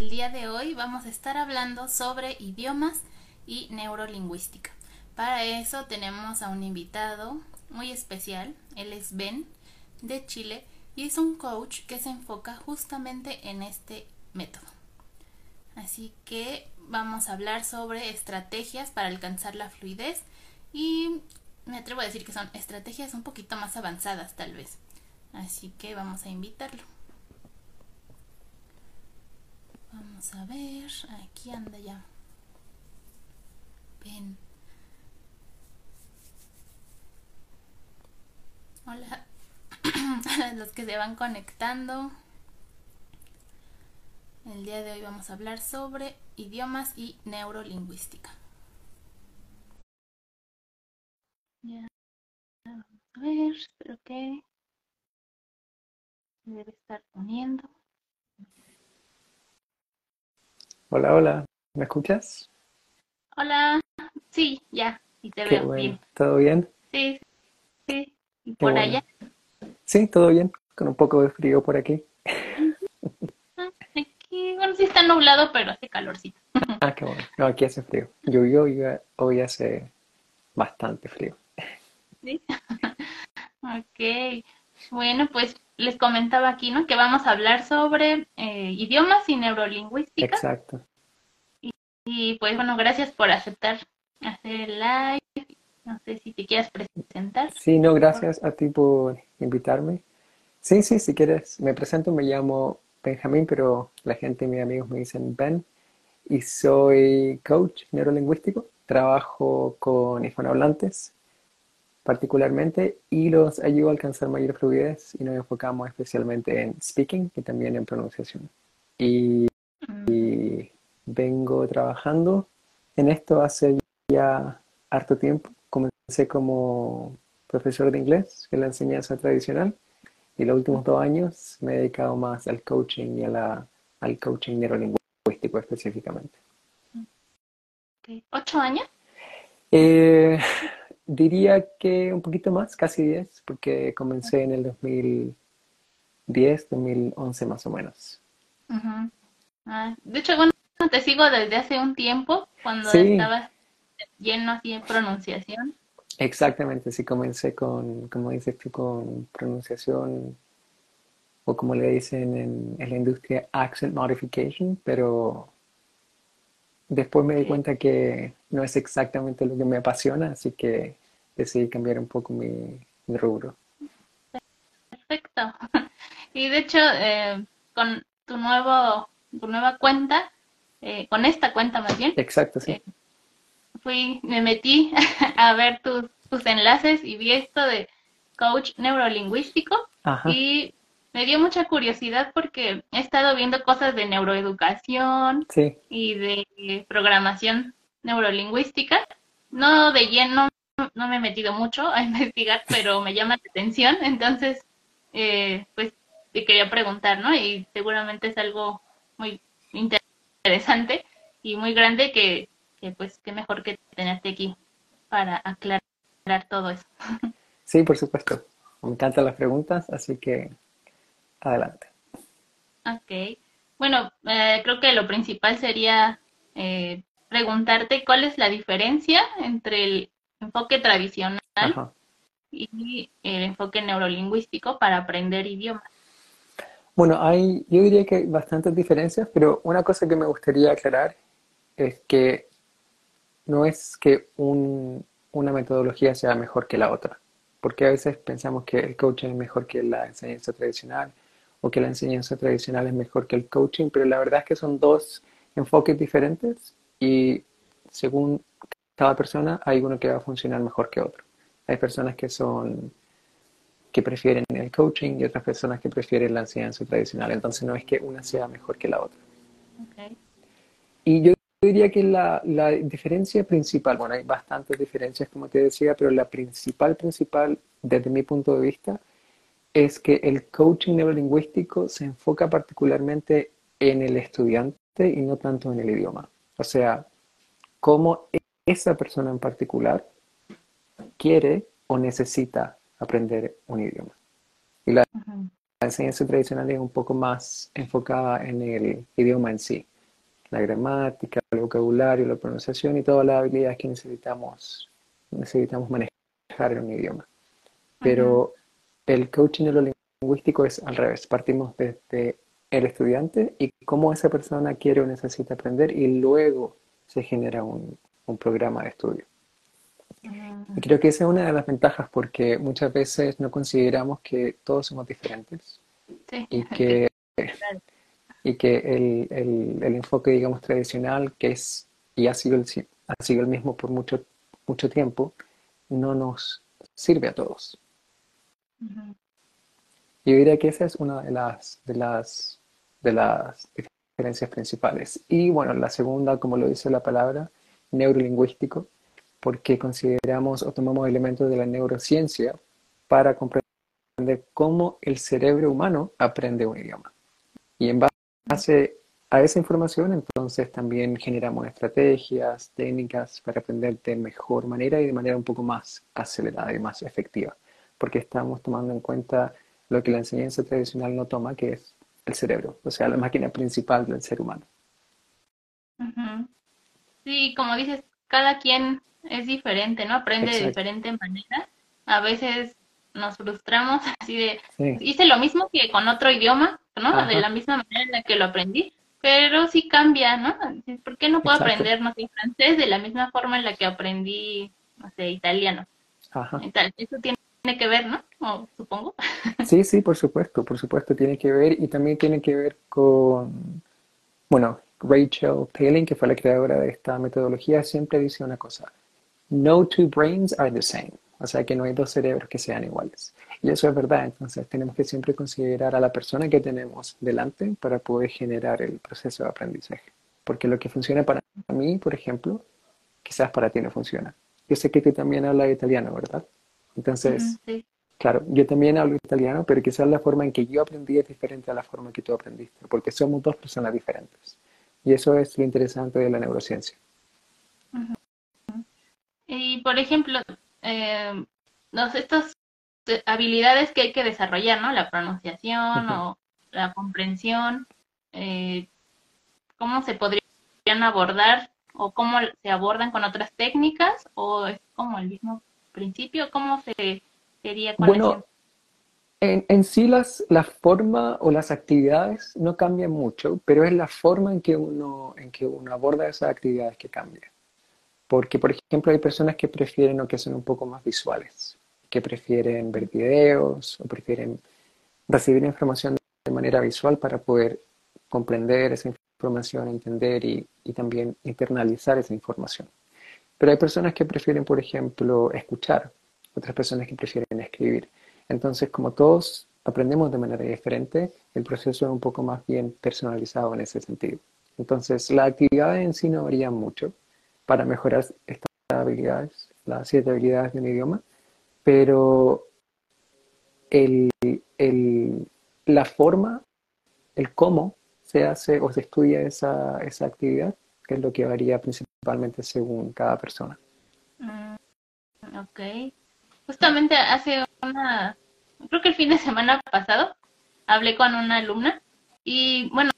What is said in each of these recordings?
El día de hoy vamos a estar hablando sobre idiomas y neurolingüística. Para eso tenemos a un invitado muy especial. Él es Ben de Chile y es un coach que se enfoca justamente en este método. Así que vamos a hablar sobre estrategias para alcanzar la fluidez y me atrevo a decir que son estrategias un poquito más avanzadas tal vez. Así que vamos a invitarlo. Vamos a ver, aquí anda ya. Ven. Hola los que se van conectando. El día de hoy vamos a hablar sobre idiomas y neurolingüística. Ya. A ver, espero que se debe estar uniendo. Hola, hola, ¿me escuchas? Hola, sí, ya, y te Qué veo bueno. bien. ¿Todo bien? Sí, sí, y por bueno. allá. Sí, todo bien, con un poco de frío por aquí. Ah, Aquí, bueno, sí está nublado, pero hace calorcito. Ah, qué bueno. No, aquí hace frío. Llovió y hoy hace bastante frío. ¿sí? Ok, bueno, pues les comentaba aquí, ¿no? Que vamos a hablar sobre eh, idiomas y neurolingüística. Exacto. Y pues bueno, gracias por aceptar hacer el live. No sé si te quieras presentar. Sí, no, gracias a ti por invitarme. Sí, sí, si quieres, me presento, me llamo Benjamín, pero la gente, mis amigos me dicen Ben, y soy coach neurolingüístico. Trabajo con hispanohablantes particularmente y los ayudo a alcanzar mayor fluidez y nos enfocamos especialmente en speaking y también en pronunciación. Y, Mm, y vengo trabajando en esto hace ya harto tiempo. Comencé como profesor de inglés en la enseñanza tradicional y los últimos dos años me he dedicado más al coaching y a la, al coaching neurolingüístico específicamente. ¿Ocho años? Eh, diría que un poquito más, casi 10, porque comencé en el 2010, 2011 más o menos. Ujú. Ah, de hecho, bueno, te sigo desde hace un tiempo, cuando Sí. estabas lleno así de pronunciación. Exactamente, sí comencé con, como dices tú, con pronunciación o como le dicen en, en la industria, accent modification, pero después me di cuenta que no es exactamente lo que me apasiona, así que decidí cambiar un poco mi, mi rubro. Perfecto. Y de hecho, eh, con tu nuevo, tu nueva cuenta, eh, con esta cuenta más bien, Exacto, sí. eh, fui, me metí a ver tus, tus enlaces y vi esto de coach neurolingüístico Ajá, y me dio mucha curiosidad porque he estado viendo cosas de neuroeducación sí, y de programación neurolingüística. No de lleno, no me he metido mucho a investigar, pero me llama la atención. Entonces, eh, pues te quería preguntar, ¿no? Y seguramente es algo muy interesante y muy grande que, que pues qué mejor que tenerte aquí para aclarar todo eso. sí, por supuesto. Me encantan las preguntas, así que adelante. Ok. Bueno, eh, creo que lo principal sería eh, preguntarte cuál es la diferencia entre el enfoque tradicional Ajá. y el enfoque neurolingüístico para aprender idiomas. Bueno, hay, yo diría que hay bastantes diferencias, pero una cosa que me gustaría aclarar es que no es que un- una metodología sea mejor que la otra, porque a veces pensamos que el coaching es mejor que la enseñanza tradicional o que la enseñanza tradicional es mejor que el coaching, pero la verdad es que son dos enfoques diferentes y según cada persona hay uno que va a funcionar mejor que otro. Hay personas que son que prefieren el coaching y otras personas que prefieren la enseñanza tradicional. Entonces no es que una sea mejor que la otra. Ok. Y yo diría que la, la diferencia principal, bueno, hay bastantes diferencias como te decía, pero la principal, principal, desde mi punto de vista, es que el coaching neurolingüístico se enfoca particularmente en el estudiante y no tanto en el idioma. O sea, cómo esa persona en particular quiere o necesita aprender un idioma. Y la, enseñanza tradicional es un poco más enfocada en el idioma en sí. la gramática, el vocabulario, la pronunciación y todas las habilidades que necesitamos, necesitamos manejar en un idioma. Pero el coaching neurolingüístico es al revés. Partimos desde el estudiante y cómo esa persona quiere o necesita aprender y luego se genera un, un programa de estudio. Y creo que esa es una de las ventajas porque muchas veces no consideramos que todos somos diferentes y que, y que el, el, el, enfoque, digamos, tradicional, que es y ha sido el, ha sido el mismo por mucho, mucho tiempo, no nos sirve a todos. Yo diría que esa es una de las, de las, de las diferencias principales. Y bueno, la segunda, como lo dice la palabra, neurolingüístico, porque consideramos o tomamos elementos de la neurociencia para comprender cómo el cerebro humano aprende un idioma. Y en base a esa información, entonces también generamos estrategias, técnicas para aprender de mejor manera y de manera un poco más acelerada y más efectiva, porque estamos tomando en cuenta lo que la enseñanza tradicional no toma, que es el cerebro, o sea, la máquina principal del ser humano. Sí, como dices, cada quien es diferente, ¿no? Aprende de diferente manera. A veces nos frustramos así de, hice lo mismo que con otro idioma, ¿no? De la misma manera en la que lo aprendí, pero sí cambia, ¿no? ¿Por qué no puedo aprender, no sé, francés de la misma forma en la que aprendí, no sé, italiano? Ajá. Eso tiene que ver, ¿no? supongo. Sí, sí, por supuesto, por supuesto tiene que ver y también tiene que ver con, bueno, Rachel Palin, que fue la creadora de esta metodología, siempre dice una cosa, no two brains are the same, o sea que no hay dos cerebros que sean iguales. Y eso es verdad, entonces tenemos que siempre considerar a la persona que tenemos delante para poder generar el proceso de aprendizaje. Porque lo que funciona para mí, por ejemplo, quizás para ti no funciona. Yo sé que tú también hablas italiano, ¿verdad? Entonces, claro, yo también hablo italiano, pero quizás la forma en que yo aprendí es diferente a la forma que tú aprendiste, porque somos dos personas diferentes. Y eso es lo interesante de la neurociencia. Y, por ejemplo, eh, estas habilidades que hay que desarrollar, ¿no? La pronunciación o la comprensión, eh, ¿cómo se podrían abordar o cómo se abordan con otras técnicas o es como el mismo principio? ¿Cómo se sería Bueno, en, en, sí las, la forma o las actividades no cambian mucho, pero es la forma en que uno, en que uno aborda esas actividades que cambia. Porque, por ejemplo, hay personas que prefieren o que son un poco más visuales, que prefieren ver videos o prefieren recibir información de manera visual para poder comprender esa información, entender y, y también internalizar esa información. Pero hay personas que prefieren, por ejemplo, escuchar, otras personas que prefieren escribir. Entonces, como todos aprendemos de manera diferente, el proceso es un poco más bien personalizado en ese sentido. Entonces, la actividad en sí no varía mucho para mejorar estas habilidades, las siete habilidades de un idioma, pero el, el, la forma, el cómo se hace o se estudia esa, esa actividad, que es lo que varía principalmente según cada persona. Mm, ok. Justamente hace una, creo que el fin de semana pasado, hablé con una alumna y bueno,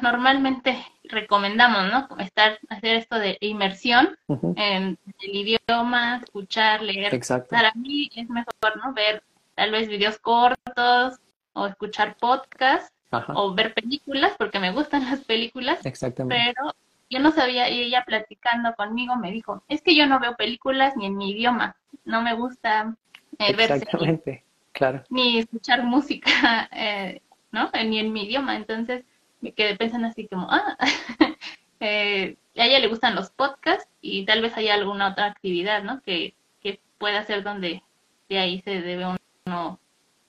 normalmente recomendamos, ¿no? Estar, hacer esto de inmersión en el idioma, escuchar, leer. Exacto. Para mí es mejor, ¿no? Ver tal vez videos cortos o escuchar podcasts o ver películas, porque me gustan las películas. Exactamente. Pero yo no sabía, y ella platicando conmigo me dijo, es que yo no veo películas ni en mi idioma, no me gusta eh, Exactamente, claro. Ni escuchar música, eh, ¿no? Ni en mi idioma, entonces me quedé pensando así como, ah, eh, a ella le gustan los podcasts y tal vez haya alguna otra actividad, ¿no? Que, que pueda hacer donde de ahí se debe uno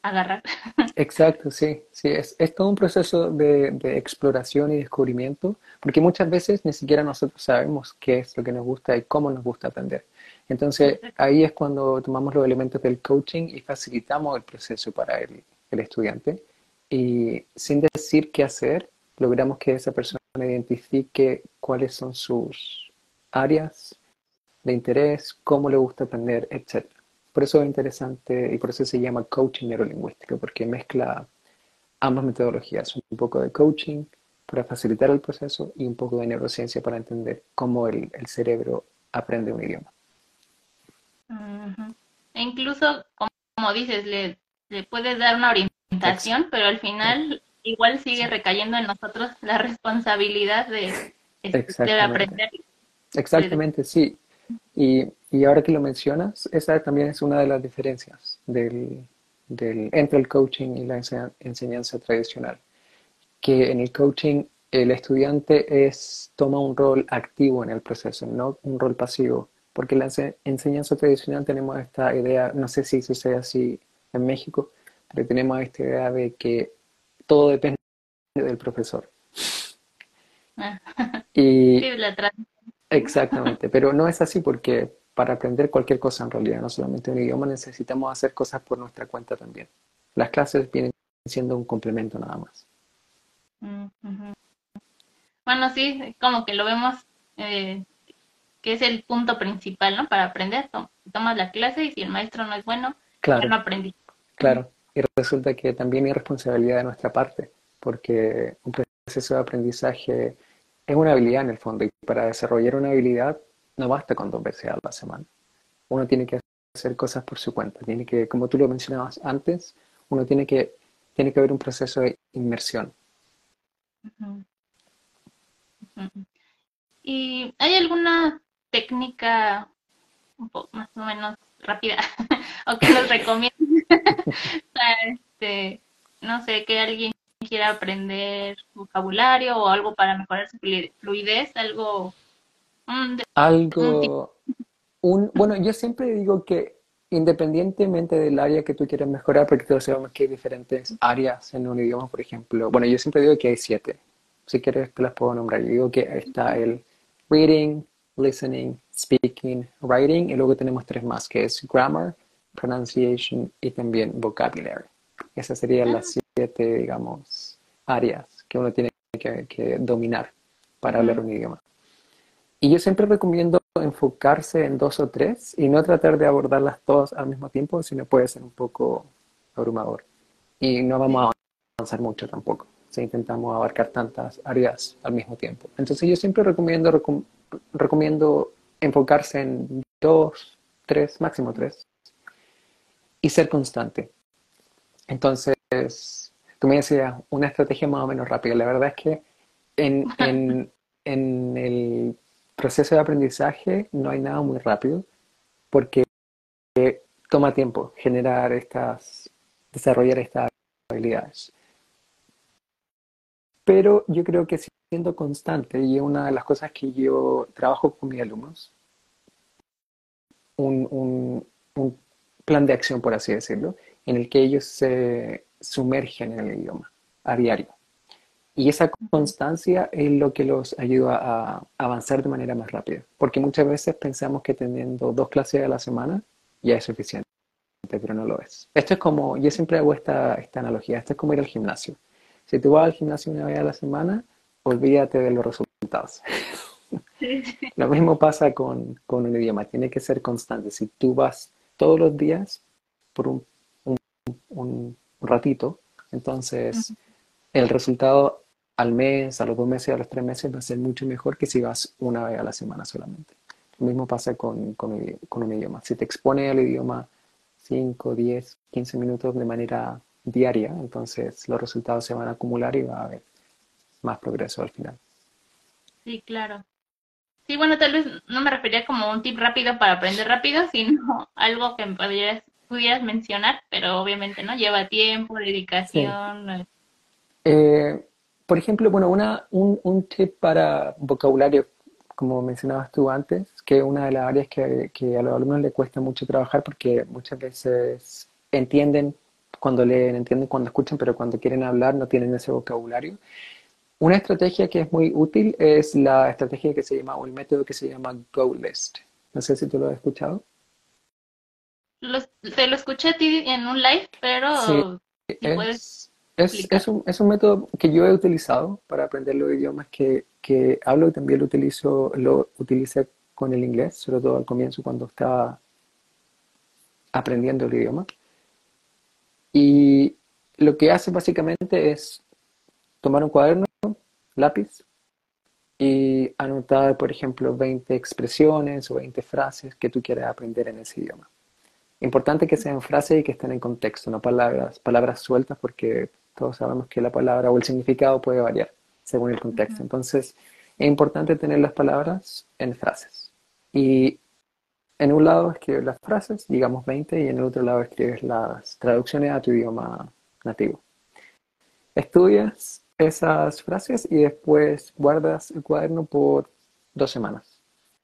agarrar. Exacto, sí, sí, es, es todo un proceso de, de, exploración y descubrimiento, porque muchas veces ni siquiera nosotros sabemos qué es lo que nos gusta y cómo nos gusta aprender. Entonces, ahí es cuando tomamos los elementos del coaching y facilitamos el proceso para el, el estudiante. Y sin decir qué hacer, logramos que esa persona identifique cuáles son sus áreas de interés, cómo le gusta aprender, etc. Por eso es interesante y por eso se llama coaching neurolingüístico, porque mezcla ambas metodologías, un poco de coaching para facilitar el proceso y un poco de neurociencia para entender cómo el, el cerebro aprende un idioma. E incluso, como, dices, le, le, puedes dar una orientación, pero al final igual sigue recayendo en nosotros la responsabilidad de, de aprender. Exactamente, sí. Y, y, ahora que lo mencionas, esa también es una de las diferencias del, del, entre el coaching y la enseñanza tradicional. Que en el coaching el estudiante es, toma un rol activo en el proceso, no un rol pasivo. Porque en la enseñanza tradicional tenemos esta idea, no sé si sucede así en México, pero tenemos esta idea de que todo depende del profesor. y, exactamente, pero no es así porque para aprender cualquier cosa en realidad, no solamente un idioma, necesitamos hacer cosas por nuestra cuenta también. Las clases vienen siendo un complemento nada más. Bueno, sí, como que lo vemos eh, que es el punto principal, ¿no? Para aprender, tomas la clase y si el maestro no es bueno, claro, no aprendí. Claro, y resulta que también hay responsabilidad de nuestra parte, porque un proceso de aprendizaje es una habilidad en el fondo, y para desarrollar una habilidad no basta con dos veces a la semana. Uno tiene que hacer cosas por su cuenta, tiene que, como tú lo mencionabas antes, uno tiene que, tiene que haber un proceso de inmersión. ¿Y hay alguna técnica un poco más o menos rápida o que nos recomiendas este, no sé, que alguien quiera aprender vocabulario o algo para mejorar su fluidez, algo... algo... Un, bueno, yo siempre digo que independientemente del área que tú quieras mejorar, porque todos sabemos que hay diferentes áreas en un idioma, por ejemplo. Bueno, yo siempre digo que hay siete. Si quieres, te las puedo nombrar. Yo digo que está el reading, listening, speaking, writing, y luego tenemos tres más, que es grammar, pronunciation y también vocabulary. Esas serían las siete, digamos, áreas que uno tiene que, dominar para hablar un idioma. Y yo siempre recomiendo enfocarse en dos o tres y no tratar de abordarlas todas al mismo tiempo, sino puede ser un poco abrumador. Y no vamos a avanzar mucho tampoco si intentamos abarcar tantas áreas al mismo tiempo. Entonces yo siempre recomiendo recomiendo enfocarse en dos, tres, máximo tres, y ser constante. Entonces, tú me decías una estrategia más o menos rápida. La verdad es que en, en, en el proceso de aprendizaje no hay nada muy rápido porque toma tiempo generar estas, desarrollar estas habilidades. Pero yo creo que siendo constante, y una de las cosas que yo trabajo con mis alumnos, un, un, un plan de acción, por así decirlo, en el que ellos se sumergen en el idioma a diario. Y esa constancia es lo que los ayuda a avanzar de manera más rápida. Porque muchas veces pensamos que teniendo dos clases a la semana ya es suficiente, pero no lo es. Esto es como, yo siempre hago esta, esta analogía, esto es como ir al gimnasio. Si tú vas al gimnasio una vez a la semana, olvídate de los resultados. Lo mismo pasa con, un idioma, tiene que ser constante. Si tú vas todos los días por un, un, ratito, entonces el resultado al mes, a los dos meses, a los tres meses va a ser mucho mejor que si vas una vez a la semana solamente. Lo mismo pasa con, con, un idioma. Si te expone al idioma 5, 10, 15 minutos de manera diaria, entonces los resultados se van a acumular y va a haber más progreso al final. Sí, claro. Sí, bueno, tal vez no me refería como un tip rápido para aprender rápido, sino algo que pudieras, pudieras mencionar, pero obviamente no lleva tiempo, dedicación. Eh, por ejemplo, bueno, una, un, un, tip para vocabulario, como mencionabas tú antes, que es una de las áreas que, que a los alumnos les cuesta mucho trabajar porque muchas veces entienden cuando leen, entienden cuando escuchan, pero cuando quieren hablar no tienen ese vocabulario. Una estrategia que es muy útil es la estrategia que se llama, o el método que se llama GoList. No sé si tú lo has escuchado. te lo escuché a ti en un live, pero sí, es, es, un, es, un, método que yo he utilizado para aprender los idiomas que, que hablo y también lo utilizo, lo utilicé con el inglés, sobre todo al comienzo cuando estaba aprendiendo el idioma. Y lo que hace básicamente es tomar un cuaderno lápiz y anotar, por ejemplo, 20 expresiones o 20 frases que tú quieras aprender en ese idioma. Importante que sean frases y que estén en contexto, no palabras, palabras sueltas, porque todos sabemos que la palabra o el significado puede variar según el contexto. Entonces, es importante tener las palabras en frases. Y en un lado escribes las frases, digamos 20, y en el otro lado escribes las traducciones a tu idioma nativo. Estudias esas frases y después guardas el cuaderno por dos semanas.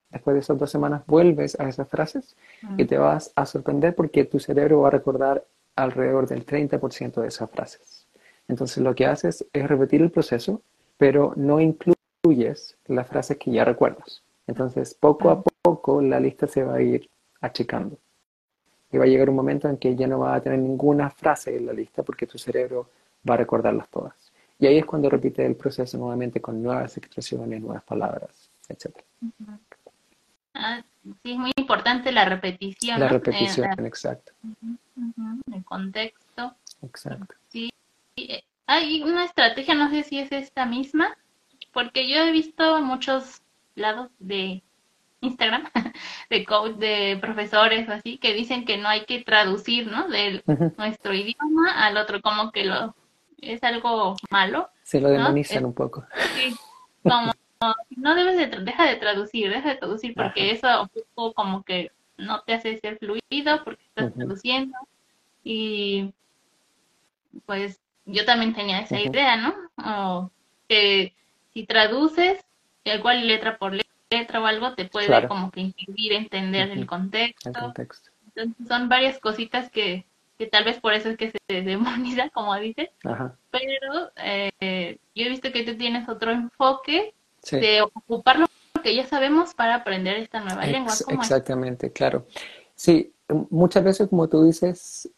Después de esas dos semanas vuelves a esas frases y te vas a sorprender porque tu cerebro va a recordar alrededor del 30% de esas frases. Entonces lo que haces es repetir el proceso, pero no incluyes las frases que ya recuerdas. Entonces poco a poco la lista se va a ir achicando. Y va a llegar un momento en que ya no va a tener ninguna frase en la lista porque tu cerebro va a recordarlas todas. Y ahí es cuando repite el proceso nuevamente con nuevas expresiones, nuevas palabras, etc. Ah, sí, es muy importante la repetición. La repetición, exacto. el contexto. Exacto. Sí. Eh, hay una estrategia, no sé si es esta misma, porque yo he visto muchos lados de Instagram, de coach, de profesores o así, que dicen que no hay que traducir, ¿no? De nuestro idioma al otro, como que lo es algo malo. Se lo demonizan un poco. Sí, como no debes de, deja de traducir, deja de traducir porque eso un poco como que no te hace ser fluido porque estás traduciendo y pues yo también tenía esa idea, ¿no? O que si traduces, igual letra por letra o algo, te puede como que impedir entender el contexto. Entonces son varias cositas que que tal vez por eso es que se demoniza, como dices, pero eh, yo he visto que tú tienes otro enfoque de ocupar lo que ya sabemos para aprender esta nueva lengua. exactamente, claro. Sí, muchas veces, como tú dices,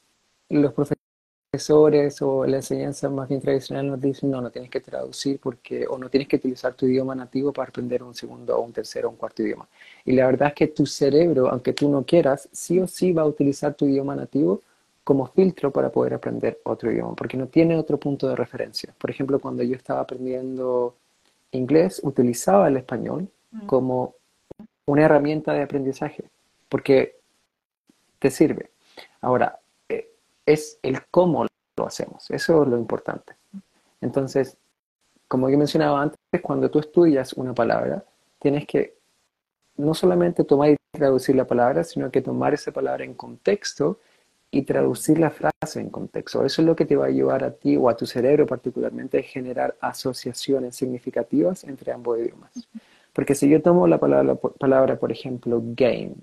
los profesores o la enseñanza más bien tradicional nos dicen, no, no tienes que traducir porque, o no tienes que utilizar tu idioma nativo para aprender un segundo o un tercero o un cuarto idioma. Y la verdad es que tu cerebro, aunque tú no quieras, sí o sí va a utilizar tu idioma nativo como filtro para poder aprender otro idioma, porque no tiene otro punto de referencia. Por ejemplo, cuando yo estaba aprendiendo inglés, utilizaba el español mm. como una herramienta de aprendizaje, porque te sirve. Ahora, eh, es el cómo lo hacemos, eso es lo importante. Entonces, como yo mencionaba antes, cuando tú estudias una palabra, tienes que no solamente tomar y traducir la palabra, sino que tomar esa palabra en contexto y traducir la frase en contexto. Eso es lo que te va a ayudar a ti o a tu cerebro particularmente a generar asociaciones significativas entre ambos idiomas. Porque si yo tomo la palabra, palabra, por ejemplo, game,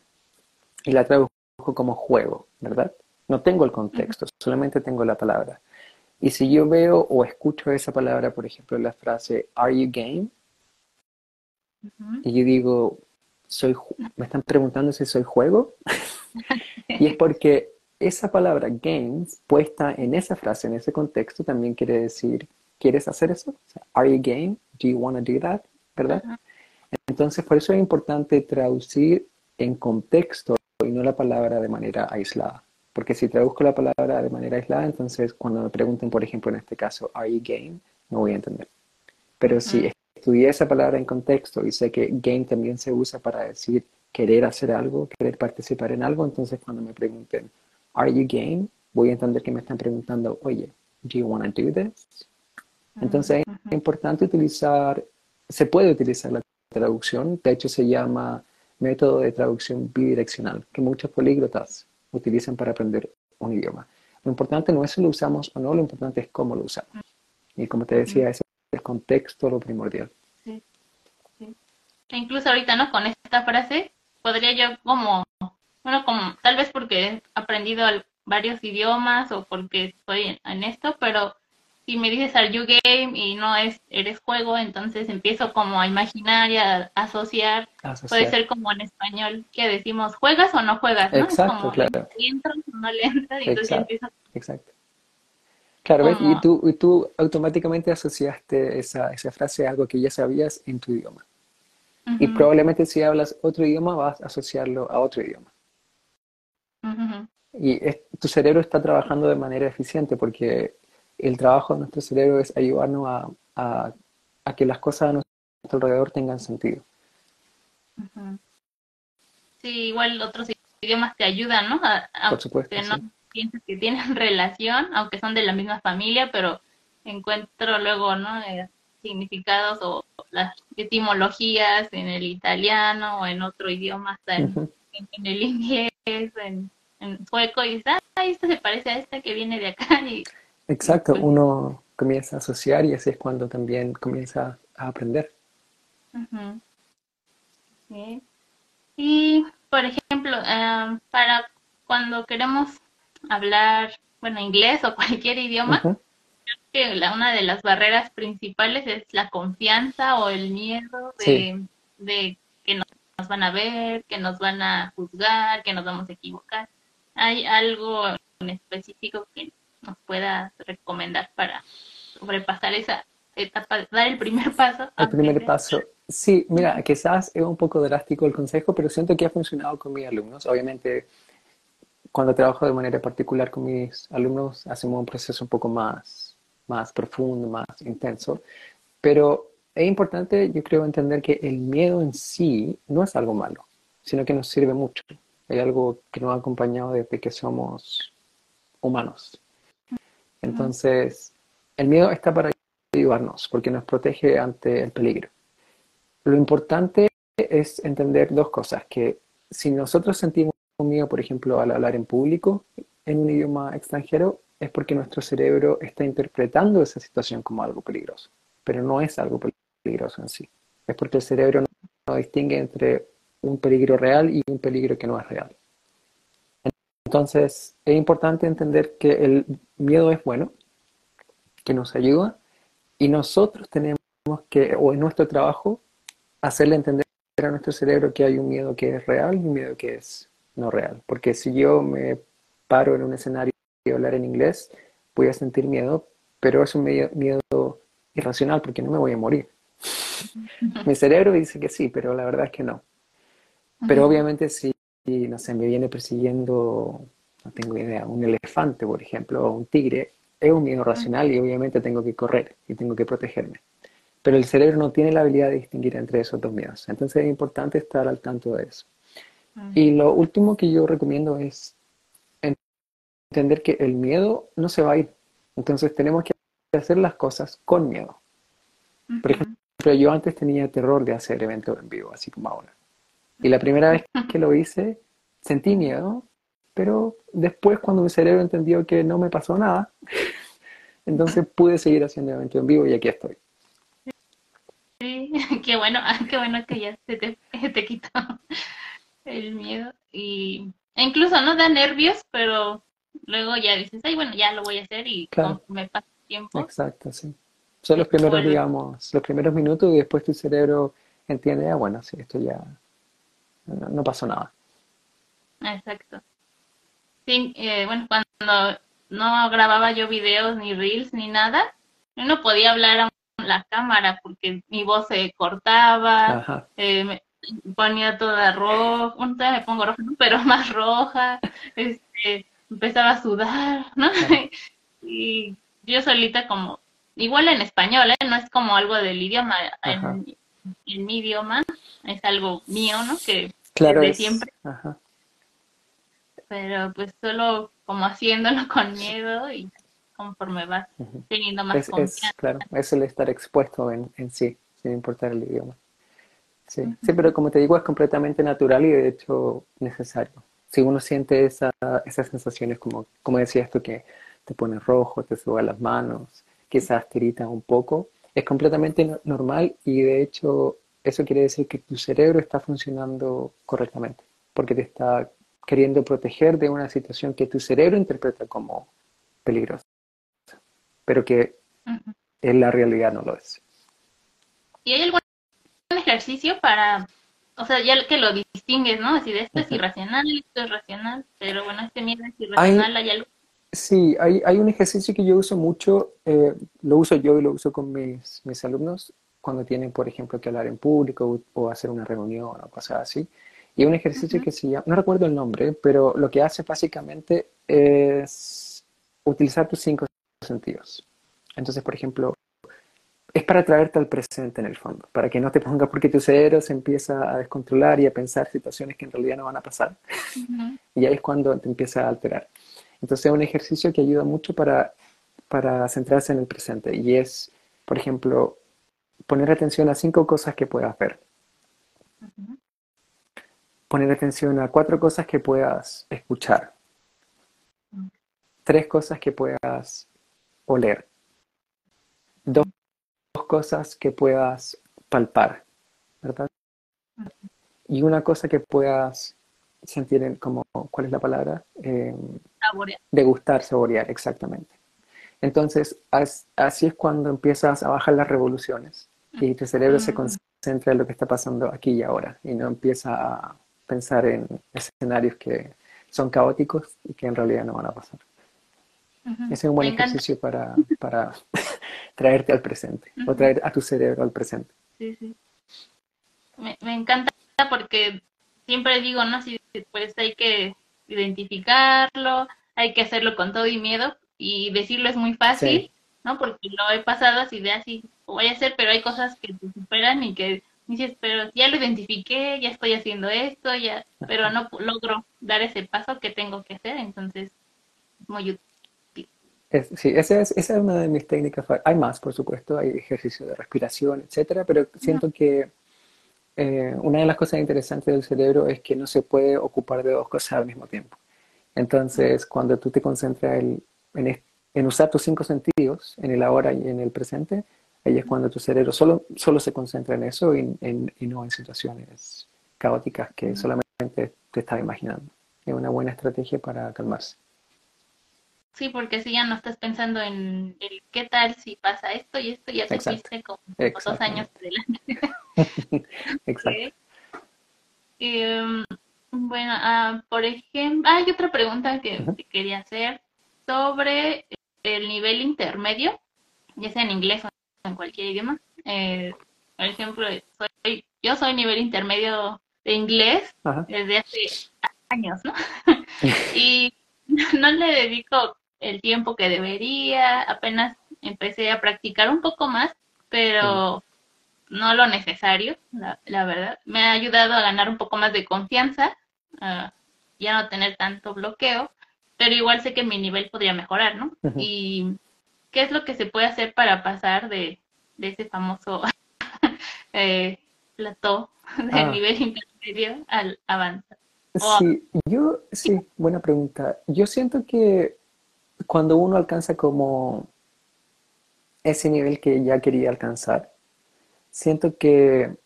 y la traduzco como juego, ¿verdad? No tengo el contexto, solamente tengo la palabra. Y si yo veo o escucho esa palabra, por ejemplo, la frase, ¿Are you game? Y yo digo, soy, me están preguntando si soy juego. y es porque esa palabra games puesta en esa frase, en ese contexto, también quiere decir, ¿quieres hacer eso? Are you game? Do you want to do that? ¿Verdad? Entonces, por eso es importante traducir en contexto y no la palabra de manera aislada. Porque si traduzco la palabra de manera aislada, entonces cuando me pregunten, por ejemplo, en este caso, ¿Are you game? No voy a entender. Pero si estudié esa palabra en contexto y sé que game también se usa para decir querer hacer algo, querer participar en algo, entonces cuando me pregunten, Are you game? Voy a entender que me están preguntando, oye, do you want to do this? Entonces es importante utilizar, se puede utilizar la traducción, de hecho se llama método de traducción bidireccional, que muchos políglotas utilizan para aprender un idioma. Lo importante no es si lo usamos o no, lo importante es cómo lo usamos. Y como te decía, ese es el contexto lo primordial. Sí, sí. E incluso ahorita, ¿no? Con esta frase, podría yo como bueno, como tal vez porque he aprendido varios idiomas o porque estoy en, esto, pero si me dices are you game y no es eres juego, entonces empiezo como a imaginar y a asociar. Puede ser como en español que decimos juegas o no juegas, ¿no? Exacto, como, claro. entras o no le entras y entonces empiezo. Exacto. Claro, y, tú, y tú automáticamente asociaste esa, esa frase a algo que ya sabías en tu idioma. Y probablemente si hablas otro idioma vas a asociarlo a otro idioma. Y tu cerebro está trabajando de manera eficiente porque el trabajo de nuestro cerebro es ayudarnos a, a que las cosas a nuestro alrededor tengan sentido. Sí, igual otros idiomas te ayudan, ¿no? Por supuesto. Que no pienses que tienen relación, aunque son de la misma familia, pero encuentro luego, ¿no? Eh, significados o las etimologías en el italiano o en otro idioma, hasta en, el inglés, en, en, sueco, y dices, ah, esto se parece a esta que viene de acá. Y, Exacto, pues uno comienza a asociar y así es cuando también comienza a aprender. Y, por ejemplo, em, para cuando queremos hablar, bueno, inglés o cualquier idioma, creo que la, una de las barreras principales es la confianza o el miedo de, que nos, van a ver, que nos van a juzgar, que nos vamos a equivocar. ¿Hay algo en específico que nos pueda recomendar para sobrepasar esa etapa, dar el primer paso? El primer paso. Sí, mira, quizás es un poco drástico el consejo, pero siento que ha funcionado con mis alumnos. Obviamente, cuando trabajo de manera particular con mis alumnos, hacemos un proceso un poco más, más profundo, más intenso. Pero es importante, yo creo, entender que el miedo en sí no es algo malo, sino que nos sirve mucho. Hay algo que nos ha acompañado desde que somos humanos. Entonces, el miedo está para ayudarnos, porque nos protege ante el peligro. Lo importante es entender dos cosas, que si nosotros sentimos miedo, por ejemplo, al hablar en público en un idioma extranjero, es porque nuestro cerebro está interpretando esa situación como algo peligroso, pero no es algo peligroso en sí. Es porque el cerebro no, distingue entre un peligro real y un peligro que no es real. Entonces, es importante entender que el miedo es bueno, que nos ayuda, y nosotros tenemos que, o en nuestro trabajo, hacerle entender a nuestro cerebro que hay un miedo que es real y un miedo que es no real. Porque si yo me paro en un escenario y hablar en inglés, voy a sentir miedo, pero es un miedo, irracional porque no me voy a morir. Mi cerebro dice que sí, pero la verdad es que no. Pero obviamente si, no sé, me viene persiguiendo, no tengo idea, un elefante, por ejemplo, o un tigre, es un miedo racional y obviamente tengo que correr y tengo que protegerme pero el cerebro no tiene la habilidad de distinguir entre esos dos miedos. Entonces es importante estar al tanto de eso. Y lo último que yo recomiendo es entender que el miedo no se va a ir. Entonces tenemos que hacer las cosas con miedo. Por ejemplo, yo antes tenía terror de hacer eventos en vivo, así como ahora. Y la primera vez que lo hice, sentí miedo, pero después cuando mi cerebro entendió que no me pasó nada, entonces pude seguir haciendo eventos en vivo y aquí estoy. Sí, qué bueno, ah, qué bueno que ya se te, te quitó el miedo. Y incluso no da nervios, pero luego ya dices, ay, bueno, ya lo voy a hacer y me pasa tiempo. Exacto, sí. Son los primeros, digamos, los primeros minutos y después tu cerebro entiende, ah, bueno, sí, esto ya no, pasó nada. Exacto. Sí, eh, bueno, cuando no grababa yo videos ni reels ni nada, no podía hablar a la cámara porque mi voz se cortaba, eh, me ponía toda roja, un me pongo roja, pero más roja, este, empezaba a sudar, ¿no? y yo solita como, igual en español, ¿eh? no es como algo del idioma, en, mi idioma es algo mío, ¿no? Que claro, desde siempre. Pero pues solo como haciéndolo con miedo y conforme vas teniendo más es, confianza. claro, es el estar expuesto en, en sí, sin importar el idioma. Sí. sí, pero como te digo, es completamente natural y de hecho necesario. Si uno siente esa, esas sensaciones, como, como decía esto, que te pone rojo, te suba las manos, quizás te irritas un poco, es completamente normal y de hecho eso quiere decir que tu cerebro está funcionando correctamente, porque te está queriendo proteger de una situación que tu cerebro interpreta como peligrosa pero que en la realidad no lo es. ¿Y hay algún ejercicio para, o sea, ya que lo distingues, ¿no? Así de esto es irracional, esto es racional, pero bueno, este miedo es irracional, ¿hay, algo? Sí, hay, hay, un ejercicio que yo uso mucho, eh, lo uso yo y lo uso con mis, mis alumnos cuando tienen, por ejemplo, que hablar en público o, hacer una reunión o cosas así. Y un ejercicio que se llama, no recuerdo el nombre, pero lo que hace básicamente es utilizar tus cinco sentidos. Entonces, por ejemplo, es para traerte al presente en el fondo, para que no te pongas porque tu cerebro se empieza a descontrolar y a pensar situaciones que en realidad no van a pasar. Y ahí es cuando te empieza a alterar. Entonces es un ejercicio que ayuda mucho para, para centrarse en el presente y es, por ejemplo, poner atención a cinco cosas que puedas ver. Poner atención a cuatro cosas que puedas escuchar. Tres cosas que puedas oler. Dos cosas que puedas palpar, ¿verdad? Y una cosa que puedas sentir en como, ¿cuál es la palabra? Eh, saborear. Degustar, saborear, exactamente. Entonces, así es cuando empiezas a bajar las revoluciones y tu cerebro se concentra en lo que está pasando aquí y ahora y no empieza a pensar en escenarios que son caóticos y que en realidad no van a pasar. Ese es un buen ejercicio para, para traerte al presente o traer a tu cerebro al presente. Sí, sí. Me, me encanta porque siempre digo, ¿no? Si, pues hay que identificarlo, hay que hacerlo con todo y miedo y decirlo es muy fácil, ¿no? Porque lo he pasado así de así, voy a hacer, pero hay cosas que te superan y que dices, pero ya lo identifiqué, ya estoy haciendo esto, ya, pero no logro dar ese paso que tengo que hacer, entonces, muy útil sí, esa es, esa es una de mis técnicas. Hay más, por supuesto, hay ejercicio de respiración, etcétera, pero siento que eh, una de las cosas interesantes del cerebro es que no se puede ocupar de dos cosas al mismo tiempo. Entonces, cuando tú te concentras en, en, usar tus cinco sentidos, en el ahora y en el presente, ahí es cuando tu cerebro solo, solo se concentra en eso y, y no en situaciones caóticas que solamente te estás imaginando. Es una buena estrategia para calmarse. Sí, porque si ya no estás pensando en el qué tal si pasa esto y esto, ya te fuiste como, dos años adelante. Exacto. Em, bueno, uh, por ejemplo, hay otra pregunta que quería hacer sobre el nivel intermedio, ya sea en inglés o en cualquier idioma. Eh, por ejemplo, soy, yo soy nivel intermedio de inglés desde hace años, ¿no? y no le dedico el tiempo que debería, apenas empecé a practicar un poco más, pero no lo necesario, la, verdad. Me ha ayudado a ganar un poco más de confianza, ya no tener tanto bloqueo, pero igual sé que mi nivel podría mejorar, ¿no? Y qué es lo que se puede hacer para pasar de, ese famoso eh, plató del ah. nivel intermedio al avanzar. Sí, yo, sí, buena pregunta. Yo siento que cuando uno alcanza como ese nivel que ya quería alcanzar, siento que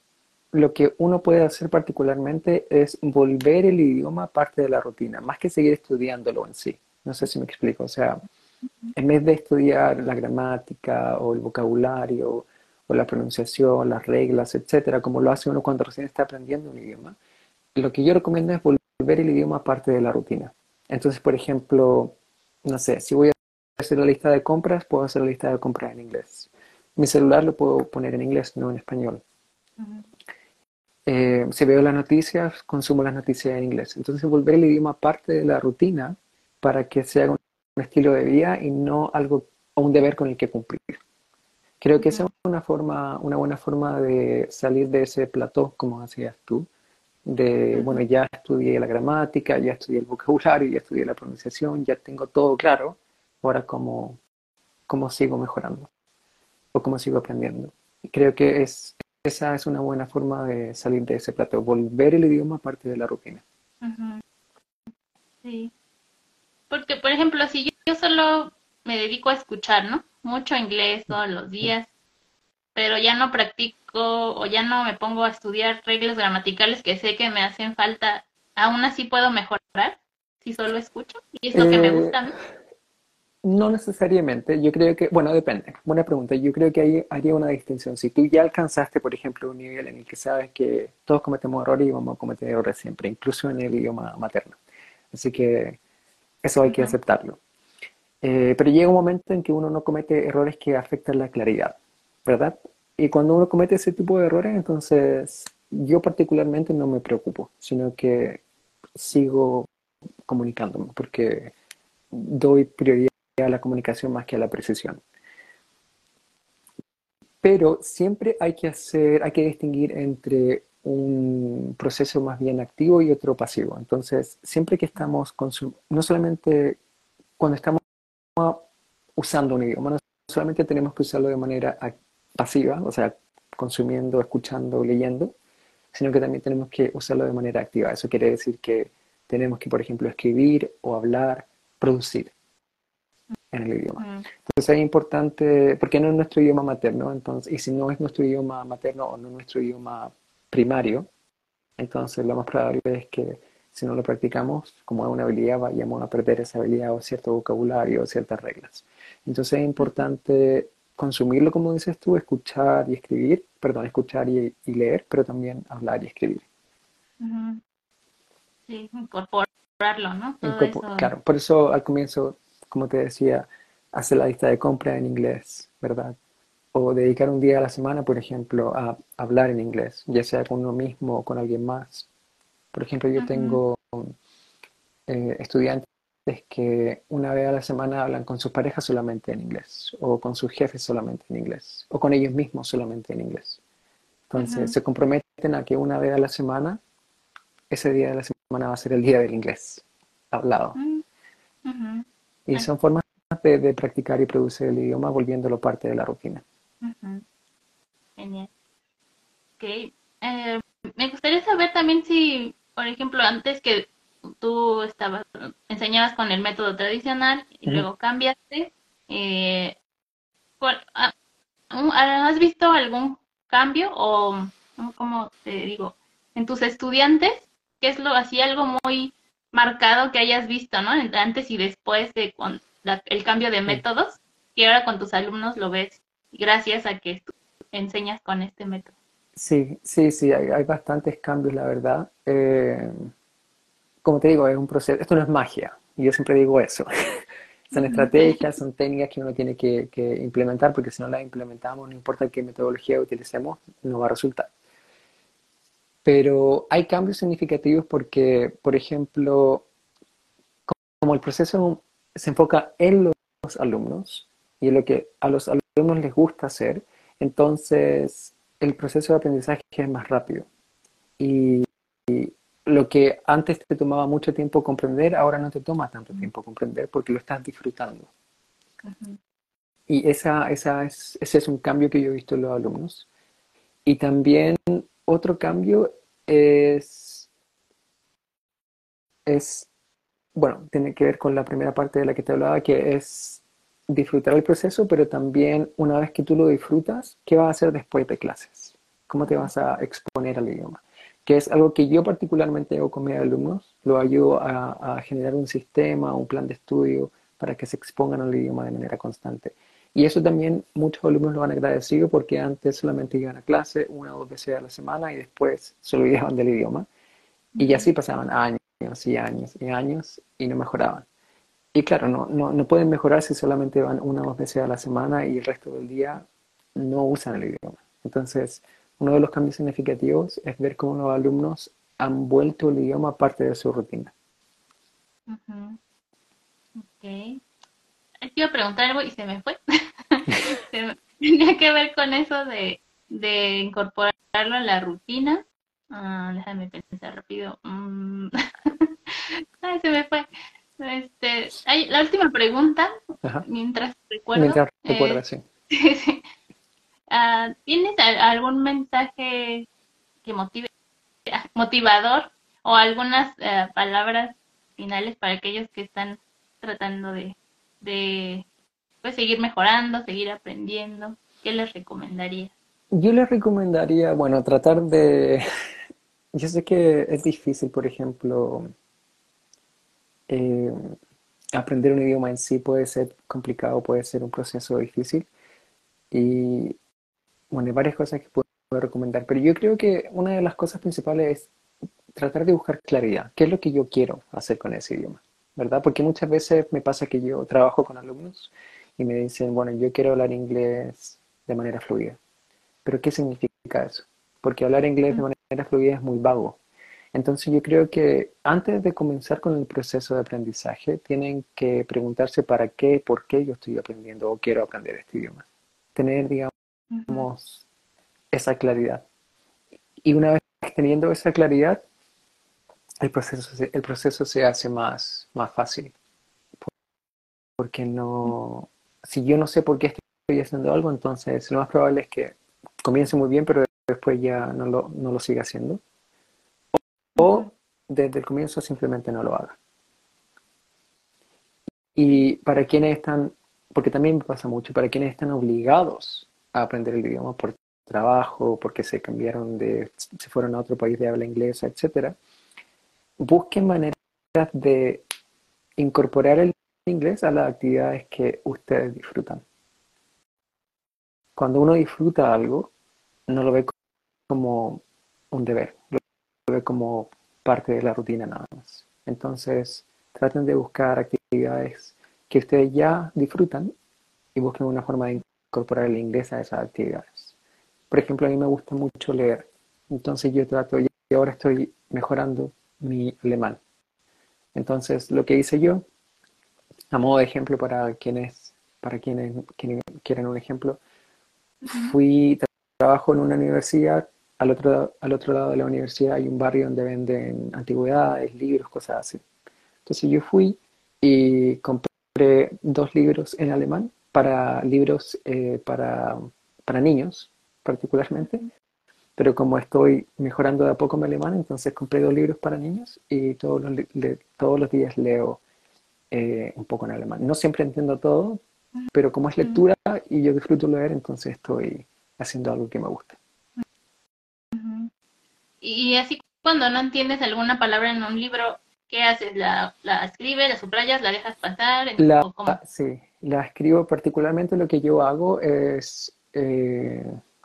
lo que uno puede hacer particularmente es volver el idioma parte de la rutina, más que seguir estudiándolo en sí. No sé si me explico. O sea, en vez de estudiar la gramática o el vocabulario o la pronunciación, las reglas, etcétera, como lo hace uno cuando recién está aprendiendo un idioma, lo que yo recomiendo es volver el idioma parte de la rutina. Entonces, por ejemplo, no sé, si voy a hacer la lista de compras, puedo hacer la lista de compras en inglés. Mi celular lo puedo poner en inglés, no en español. Eh, si veo las noticias, consumo las noticias en inglés. Entonces, volver el idioma parte de la rutina para que sea un estilo de vida y no algo o un deber con el que cumplir. Creo que esa es una forma, una buena forma de salir de ese plató, como hacías tú, de, bueno, ya estudié la gramática, ya estudié el vocabulario, ya estudié la pronunciación, ya tengo todo claro, ahora cómo, cómo sigo mejorando o cómo sigo aprendiendo. Y creo que es, esa es una buena forma de salir de ese plato, volver el idioma parte de la rutina. Sí. Porque, por ejemplo, si yo, yo solo me dedico a escuchar, ¿no? Mucho inglés todos los días, pero ya no practico o ya no me pongo a estudiar reglas gramaticales que sé que me hacen falta, aún así puedo mejorar si solo escucho y es lo que me eh, gusta a mí. No necesariamente, yo creo que, bueno, depende, buena pregunta, yo creo que ahí haría una distinción. Si tú ya alcanzaste, por ejemplo, un nivel en el que sabes que todos cometemos errores y vamos a cometer errores siempre, incluso en el idioma materno. Así que eso hay que aceptarlo. Eh, pero llega un momento en que uno no comete errores que afectan la claridad, ¿verdad? Y cuando uno comete ese tipo de errores, entonces yo particularmente no me preocupo, sino que sigo comunicándome, porque doy prioridad a la comunicación más que a la precisión. pero siempre hay que hacer, hay que distinguir entre un proceso más bien activo y otro pasivo. Entonces, siempre que estamos no solamente cuando estamos usando un idioma, no solamente tenemos que usarlo de manera pasiva, o sea, consumiendo, escuchando, leyendo, sino que también tenemos que usarlo de manera activa. Eso quiere decir que tenemos que, por ejemplo, escribir o hablar, producir en el idioma. Entonces es importante, porque no es nuestro idioma materno, entonces, y si no es nuestro idioma materno o no es nuestro idioma primario, entonces lo más probable es que si no lo practicamos como es una habilidad, vayamos a perder esa habilidad o cierto vocabulario o ciertas reglas. Entonces es importante consumirlo, como dices tú, escuchar y escribir, perdón, escuchar y, leer, pero también hablar y escribir. Sí, incorporarlo, ¿no? Claro, por eso al comienzo, como te decía, hacer la lista de compra en inglés, ¿verdad? O dedicar un día a la semana, por ejemplo, a hablar en inglés, ya sea con uno mismo o con alguien más. Por ejemplo, yo tengo eh, estudiantes que una vez a la semana hablan con sus parejas solamente en inglés, o con sus jefes solamente en inglés, o con ellos mismos solamente en inglés. Entonces se comprometen a que una vez a la semana, ese día de la semana va a ser el día del inglés hablado. Mm, y son formas de, practicar y producir el idioma volviéndolo parte de la rutina. Genial. Okay. Eh, me gustaría saber también si, por ejemplo, antes que tú estabas, enseñabas con el método tradicional y luego cambiaste. Eh, ah, ¿Has visto algún cambio o, como te digo, en tus estudiantes? ¿Qué es lo así algo muy marcado que hayas visto, ¿no? Antes y después de con el cambio de métodos, y ahora con tus alumnos lo ves gracias a que tú enseñas con este método. Sí, sí, sí, hay, hay bastantes cambios, la verdad. Eh, como te digo, es un proceso, esto no es magia, y yo siempre digo eso. son estrategias, son técnicas que uno tiene que, implementar, porque si no las implementamos, no importa qué metodología utilicemos, no va a resultar. Pero hay cambios significativos porque, por ejemplo, como el proceso se enfoca en los alumnos y en lo que a los alumnos les gusta hacer, entonces el proceso de aprendizaje es más rápido. Y, lo que antes te tomaba mucho tiempo comprender, ahora no te toma tanto tiempo comprender porque lo estás disfrutando. Y esa, esa es, ese es un cambio que yo he visto en los alumnos. Y también otro cambio es, bueno, tiene que ver con la primera parte de la que te hablaba, que es disfrutar el proceso, pero también una vez que tú lo disfrutas, ¿qué vas a hacer después de clases? ¿Cómo te vas a exponer al idioma? que es algo que yo particularmente hago con mis alumnos, lo ayudo a, generar un sistema, un plan de estudio para que se expongan al idioma de manera constante. Y eso también muchos alumnos lo han agradecido porque antes solamente iban a clase una o dos veces a la semana y después se olvidaban del idioma. Y así pasaban años y años y años y no mejoraban. Y claro, no, no, no pueden mejorar si solamente van una o dos veces a la semana y el resto del día no usan el idioma. Entonces, uno de los cambios significativos es ver cómo los alumnos han vuelto el idioma parte de su rutina. Ok. Iba a preguntar algo y se me fue. Tenía que ver con eso de, incorporarlo en la rutina. Ah, déjame pensar rápido. Mm. Ay, se me fue. Este, la última pregunta, mientras recuerdo. Mientras recuerdas, sí. sí. Ah, ¿Tienes algún mensaje que motive, motivador o algunas eh, palabras finales para aquellos que están tratando de, de pues, seguir mejorando, seguir aprendiendo? ¿Qué les recomendaría? Yo les recomendaría, bueno, tratar de... Yo sé que es difícil, por ejemplo, eh, aprender un idioma en sí puede ser complicado, puede ser un proceso difícil. Y bueno, hay varias cosas que puedo recomendar, pero yo creo que una de las cosas principales es tratar de buscar claridad. ¿Qué es lo que yo quiero hacer con ese idioma? ¿Verdad? Porque muchas veces me pasa que yo trabajo con alumnos y me dicen, bueno, yo quiero hablar inglés de manera fluida. Pero ¿qué significa eso? Porque hablar inglés de manera fluida es muy vago. Entonces yo creo que antes de comenzar con el proceso de aprendizaje, tienen que preguntarse para qué, por qué yo estoy aprendiendo o quiero aprender este idioma. Tener, digamos, esa claridad. Y una vez teniendo esa claridad, el proceso, el proceso se hace más, más fácil. Porque no, si yo no sé por qué estoy haciendo algo, entonces lo más probable es que comience muy bien, pero después ya no lo, no lo siga haciendo. O desde el comienzo simplemente no lo haga. Y para quienes están, porque también pasa mucho, para quienes están obligados a aprender el idioma por trabajo, porque se cambiaron de, se fueron a otro país de habla inglesa, etcétera, busquen maneras de incorporar el inglés a las actividades que ustedes disfrutan. Cuando uno disfruta algo, no lo ve como un deber, lo ve como parte de la rutina nada más. Entonces, traten de buscar actividades que ustedes ya disfrutan y busquen una forma de incorporar el inglés a esas actividades. Por ejemplo, a mí me gusta mucho leer, entonces yo trato, y ahora estoy mejorando mi alemán. Entonces, lo que hice yo, a modo de ejemplo para quienes, para quienes, quienes quieren un ejemplo, fui, trabajo en una universidad, al otro, al otro lado de la universidad hay un barrio donde venden antigüedades, libros, cosas así. Entonces yo fui y compré dos libros en alemán para libros eh, para, para niños particularmente, pero como estoy mejorando de a poco mi alemán, entonces compré dos libros para niños y todos los, todos los días leo eh, un poco en alemán. No siempre entiendo todo, pero como es lectura y yo disfruto leer, entonces estoy haciendo algo que me gusta. Y así cuando no entiendes alguna palabra en un libro, ¿Qué haces? ¿La, la escribes, la subrayas, la dejas pasar? La, sí, la escribo particularmente. Lo que yo hago es, eh,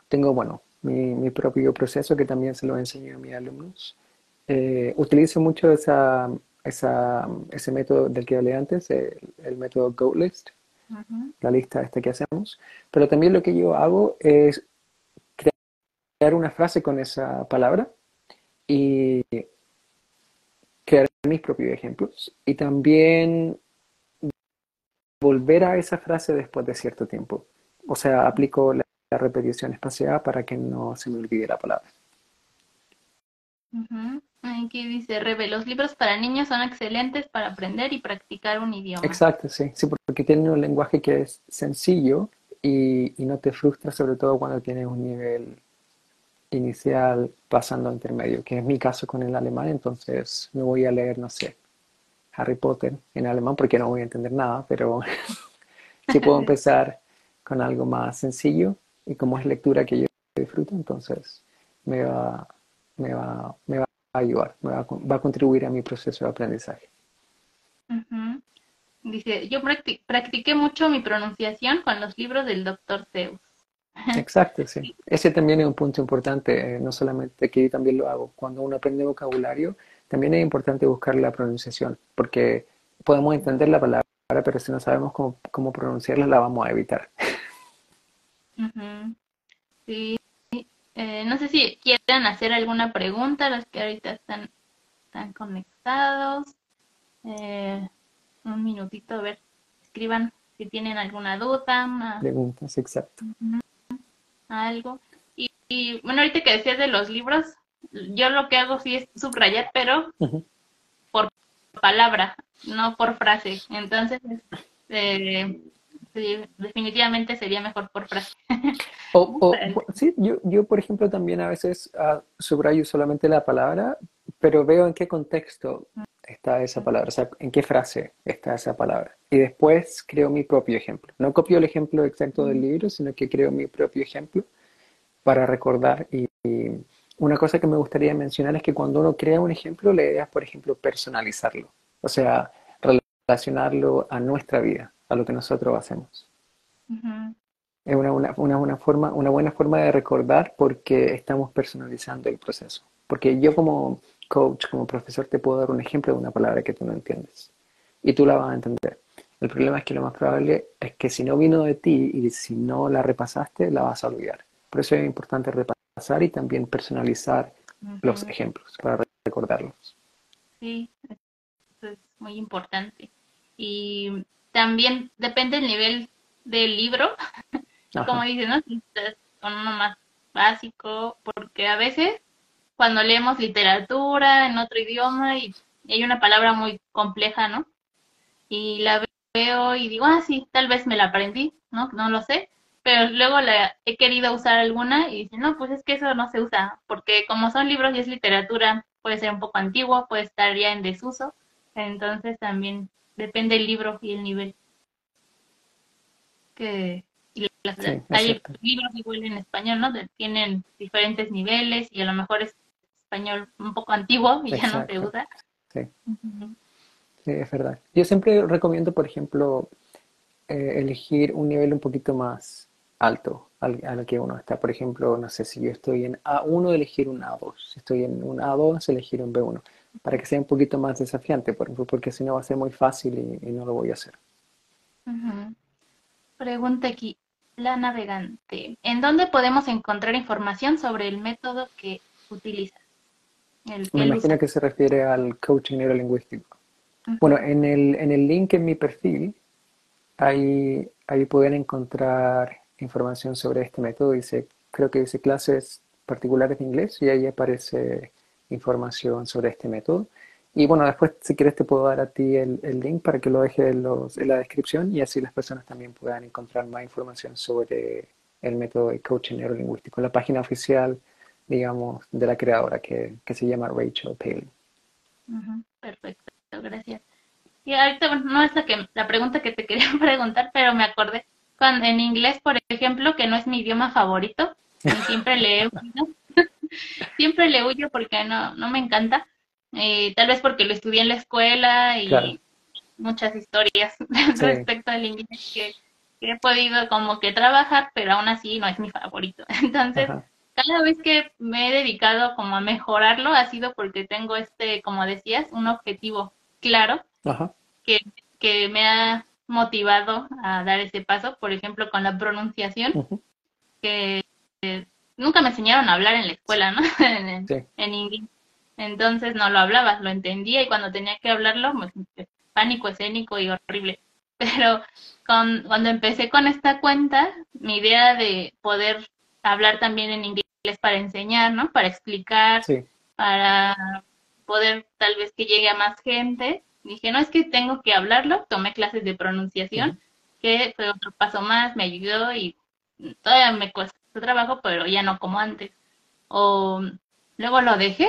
tengo, bueno, mi, mi, propio proceso que también se lo enseño a mis alumnos. Eh, utilizo mucho esa, esa, ese método del que hablé antes, el, método GoList, la lista esta que hacemos. Pero también lo que yo hago es crear una frase con esa palabra y crear mis propios ejemplos y también volver a esa frase después de cierto tiempo. O sea, aplico la, repetición espaciada para que no se me olvide la palabra. Aquí dice, Rebe, los libros para niños son excelentes para aprender y practicar un idioma. Exacto, sí, sí, porque tienen un lenguaje que es sencillo y, y no te frustra, sobre todo cuando tienes un nivel inicial pasando a intermedio, que es mi caso con el alemán, entonces me voy a leer, no sé, Harry Potter en alemán porque no voy a entender nada, pero si puedo empezar con algo más sencillo y como es lectura que yo disfruto, entonces me va, me va, me va a ayudar, me va, va a contribuir a mi proceso de aprendizaje. Dice, yo practiqué mucho mi pronunciación con los libros del doctor Zeus. Exacto, sí. Ese también es un punto importante, eh, no solamente que yo también lo hago. Cuando uno aprende vocabulario, también es importante buscar la pronunciación, porque podemos entender la palabra, pero si no sabemos cómo, pronunciarla, la vamos a evitar. Sí. Eh, no sé si quieren hacer alguna pregunta, los que ahorita están, están conectados. Eh, un minutito, a ver, escriban si tienen alguna duda. Preguntas, exacto algo. Y, bueno, ahorita que decías de los libros, yo lo que hago sí es subrayar, pero por palabra, no por frase. Entonces, eh, definitivamente sería mejor por frase. O, sí, yo, yo, por ejemplo, también a veces uh, subrayo solamente la palabra, pero veo en qué contexto está esa palabra, o sea, en qué frase está esa palabra. Y después creo mi propio ejemplo. No copio el ejemplo exacto del libro, sino que creo mi propio ejemplo para recordar. Y, una cosa que me gustaría mencionar es que cuando uno crea un ejemplo, la idea es, por ejemplo, personalizarlo. O sea, relacionarlo a nuestra vida, a lo que nosotros hacemos. Es una, una, una, forma, una buena forma de recordar porque estamos personalizando el proceso. Porque yo como coach, como profesor, te puedo dar un ejemplo de una palabra que tú no entiendes. Y tú la vas a entender. El problema es que lo más probable es que si no vino de ti y si no la repasaste, la vas a olvidar. Por eso es importante repasar y también personalizar los ejemplos para recordarlos. Sí, eso es muy importante. Y también depende del nivel del libro. Como dices, ¿no? con uno más básico, porque a veces cuando leemos literatura en otro idioma y hay una palabra muy compleja, ¿no? Y la veo y digo, ah, sí, tal vez me la aprendí, ¿no? No lo sé, pero luego la he querido usar alguna y dice, no, pues es que eso no se usa, porque como son libros y es literatura, puede ser un poco antiguo, puede estar ya en desuso, entonces también depende el libro y el nivel. Que hay libros igual en español, ¿no? Tienen diferentes niveles y a lo mejor es español un poco antiguo y ya no se usa. Sí. sí, es verdad. Yo siempre recomiendo, por ejemplo, eh, elegir un nivel un poquito más alto al, al, que uno está. Por ejemplo, no sé si yo estoy en A1, elegir un A2. Si estoy en un A2, elegir un B1. Para que sea un poquito más desafiante, por ejemplo, porque si no va a ser muy fácil y, no lo voy a hacer. Pregunta aquí, la navegante. ¿En dónde podemos encontrar información sobre el método que utilizas? Me imagino que se refiere al coaching neurolingüístico. Bueno, en el, en el link en mi perfil, ahí, ahí pueden encontrar información sobre este método. Dice, creo que dice clases particulares de inglés y ahí aparece información sobre este método. Y bueno, después si quieres te puedo dar a ti el, el link para que lo dejes en, en, la descripción y así las personas también puedan encontrar más información sobre el método de coaching neurolingüístico. La página oficial, digamos, de la creadora que, que se llama Rachel Paley. perfecto, gracias. Y ahorita no es la, que, la pregunta que te quería preguntar, pero me acordé cuando, en inglés, por ejemplo, que no es mi idioma favorito, siempre le huyo, siempre le huyo porque no, no me encanta eh, tal vez porque lo estudié en la escuela y muchas historias respecto al inglés que, he podido como que trabajar, pero aún así no es mi favorito. Entonces, cada vez que me he dedicado como a mejorarlo ha sido porque tengo este, como decías, un objetivo claro Que, que me ha motivado a dar ese paso, por ejemplo, con la pronunciación, que nunca me enseñaron a hablar en la escuela, ¿no? en inglés entonces no lo hablaba, lo entendía y cuando tenía que hablarlo, pues, pánico escénico y horrible. Pero con, cuando empecé con esta cuenta, mi idea de poder hablar también en inglés para enseñar, ¿no? Para explicar, para poder tal vez que llegue a más gente, dije, no, es que tengo que hablarlo, tomé clases de pronunciación, que fue otro paso más, me ayudó y todavía me cuesta trabajo, pero ya no como antes. O luego lo dejé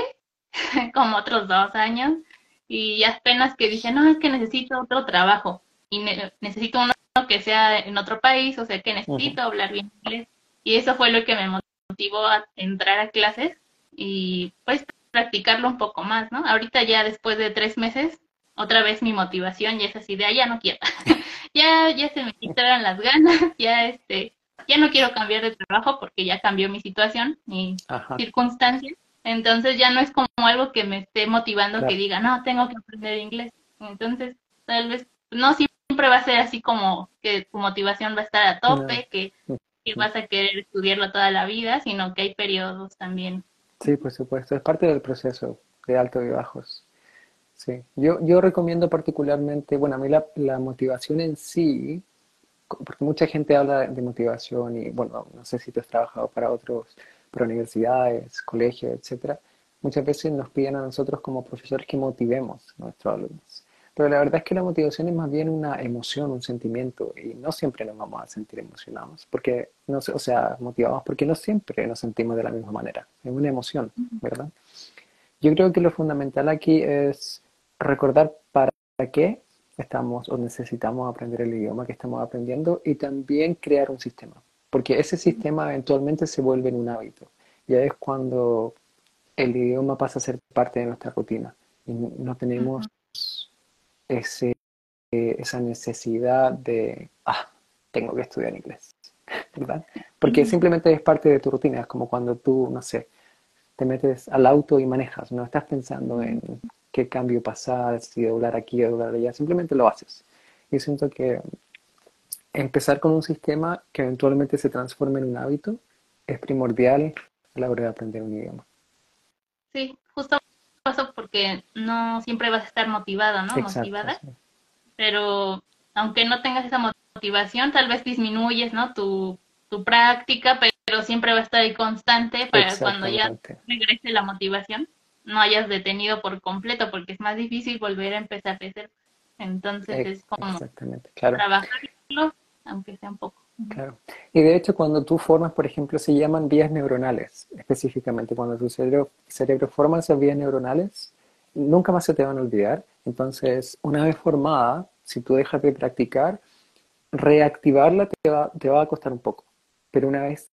como otros dos años y apenas que dije, no, es que necesito otro trabajo y necesito uno que sea en otro país, o sea que necesito hablar bien inglés. Y eso fue lo que me motivó a entrar a clases y pues practicarlo un poco más, ¿no? Ahorita ya después de tres meses, otra vez mi motivación ya es así de, ah, ya no quiero, ya, ya se me quitaron las ganas, ya este, ya no quiero cambiar de trabajo porque ya cambió mi situación, mi circunstancia entonces ya no es como algo que me esté motivando que diga, no, tengo que aprender inglés. Entonces, tal vez no siempre va a ser así como que tu motivación va a estar a tope, que, vas a querer estudiarlo toda la vida, sino que hay periodos también. Sí, por supuesto, es parte del proceso de altos y bajos. Sí, yo, yo recomiendo particularmente, bueno, a mí la, la motivación en sí, porque mucha gente habla de motivación y, bueno, no sé si tú has trabajado para otros para universidades, colegios, etcétera, muchas veces nos piden a nosotros como profesores que motivemos a nuestros alumnos. Pero la verdad es que la motivación es más bien una emoción, un sentimiento, y no siempre nos vamos a sentir emocionados, porque no, o sea, motivados, porque no siempre nos sentimos de la misma manera. Es una emoción, ¿verdad? Yo creo que lo fundamental aquí es recordar para qué estamos o necesitamos aprender el idioma que estamos aprendiendo y también crear un sistema porque ese sistema eventualmente se vuelve en un hábito. Ya es cuando el idioma pasa a ser parte de nuestra rutina y no tenemos ese, esa necesidad de, ah, tengo que estudiar inglés, ¿verdad? Porque simplemente es parte de tu rutina, es como cuando tú, no sé, te metes al auto y manejas, no estás pensando en qué cambio pasar, si doblar aquí o doblar allá, simplemente lo haces. Y siento que empezar con un sistema que eventualmente se transforme en un hábito es primordial a la hora de aprender un idioma. Sí, justo eso porque no siempre vas a estar motivada, ¿no? Motivada. Pero aunque no tengas esa motivación, tal vez disminuyes, ¿no? Tu, tu práctica, pero siempre va a estar ahí constante para cuando ya regrese la motivación, no hayas detenido por completo, porque es más difícil volver a empezar de cero. Entonces es como trabajarlo, aunque sea un poco. Claro. Y de hecho, cuando tú formas, por ejemplo, se llaman vías neuronales, específicamente. Cuando tu cerebro, cerebro forma esas vías neuronales, nunca más se te van a olvidar. Entonces, una vez formada, si tú dejas de practicar, reactivarla te va, te va a costar un poco. Pero una vez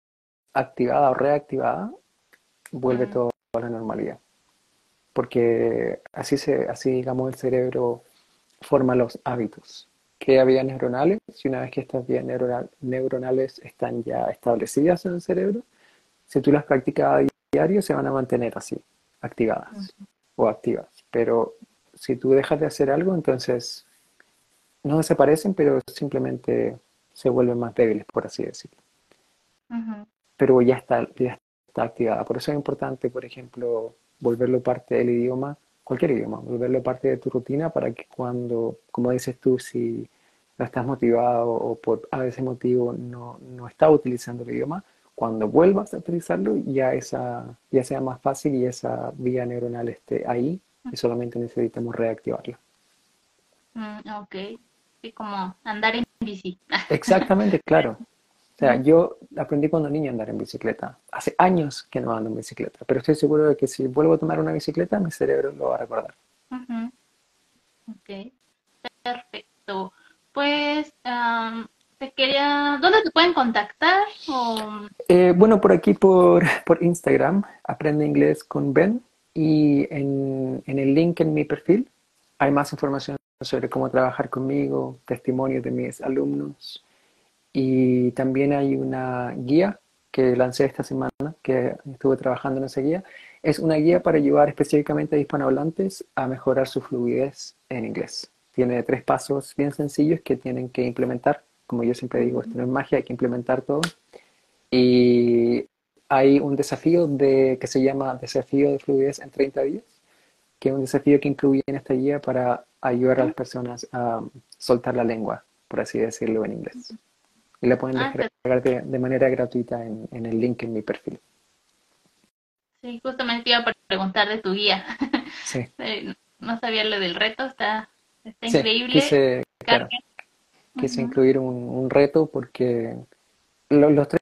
activada o reactivada, vuelve todo a la normalidad. Porque así, se, así, digamos, el cerebro forma los hábitos. Crea vías neuronales y una vez que estas vías neuronales están ya establecidas en el cerebro, si tú las practicas a diario, se van a mantener así, activadas o activas. Pero si tú dejas de hacer algo, entonces no desaparecen, pero simplemente se vuelven más débiles, por así decirlo. Pero ya está, ya está activada. Por eso es importante, por ejemplo, volverlo parte del idioma, cualquier idioma, volverlo parte de tu rutina para que cuando, como dices tú, si no estás motivado o por a ese motivo no, no estás utilizando el idioma, cuando vuelvas a utilizarlo ya, esa, ya sea más fácil y esa vía neuronal esté ahí y solamente necesitamos reactivarla. Mm, ok, sí, como andar en bici. Exactamente, claro. O sea, yo aprendí cuando niño a andar en bicicleta. Hace años que no ando en bicicleta, pero estoy seguro de que si vuelvo a tomar una bicicleta, mi cerebro lo va a recordar. Ok, perfecto. Pues te quería, ¿dónde te pueden contactar? Eh, bueno, por aquí por, por Instagram, Aprende Inglés con Ben, y en, en el link en mi perfil hay más información sobre cómo trabajar conmigo, testimonios de mis alumnos y también hay una guía que lancé esta semana, que estuve trabajando en esa guía. Es una guía para ayudar específicamente a hispanohablantes a mejorar su fluidez en inglés. Tiene tres pasos bien sencillos que tienen que implementar. Como yo siempre digo, esto no es magia, hay que implementar todo. Y hay un desafío de, que se llama Desafío de Fluidez en 30 días, que es un desafío que incluye en esta guía para ayudar a las personas a soltar la lengua, por así decirlo en inglés. Y la pueden ah, descargar de, manera gratuita en, el link en mi perfil. Sí, justamente iba a preguntar de tu guía. Sí. Eh, no sabía lo del reto, está, está increíble. Quise, quise incluir un, reto porque los tres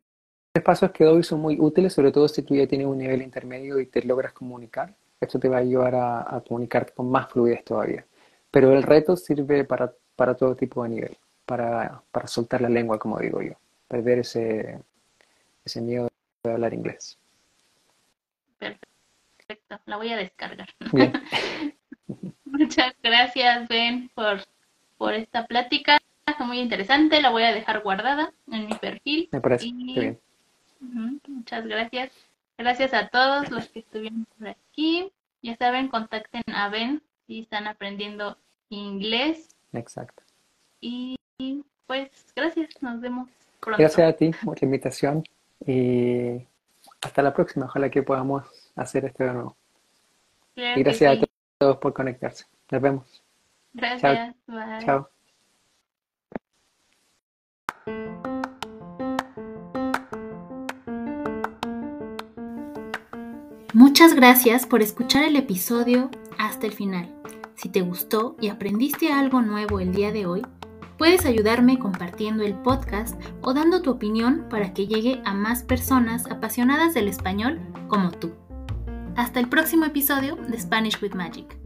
pasos que doy son muy útiles, sobre todo si tú ya tienes un nivel intermedio y te logras comunicar. Esto te va a ayudar a, a comunicarte con más fluidez todavía. Pero el reto sirve para, para todo tipo de nivel, para, para soltar la lengua, como digo yo, perder ese, ese miedo de hablar inglés. Perfecto, la voy a descargar. Muchas gracias, Ben, por, por esta plática. Está muy interesante, la voy a dejar guardada en mi perfil. Me parece. bien. Muchas gracias. Gracias a todos los que estuvieron por aquí. Ya saben, contacten a Ben si están aprendiendo inglés. Exacto. Y pues gracias, nos vemos pronto. Gracias a ti por la invitación y hasta la próxima. Ojalá que podamos hacer esto de nuevo. y gracias a todos por conectarse. Nos vemos. Gracias. Chao. Muchas gracias por escuchar el episodio hasta el final. Si te gustó y aprendiste algo nuevo el día de hoy, puedes ayudarme compartiendo el podcast o dando tu opinión para que llegue a más personas apasionadas del español como tú. Hasta el próximo episodio de Spanish with Magic.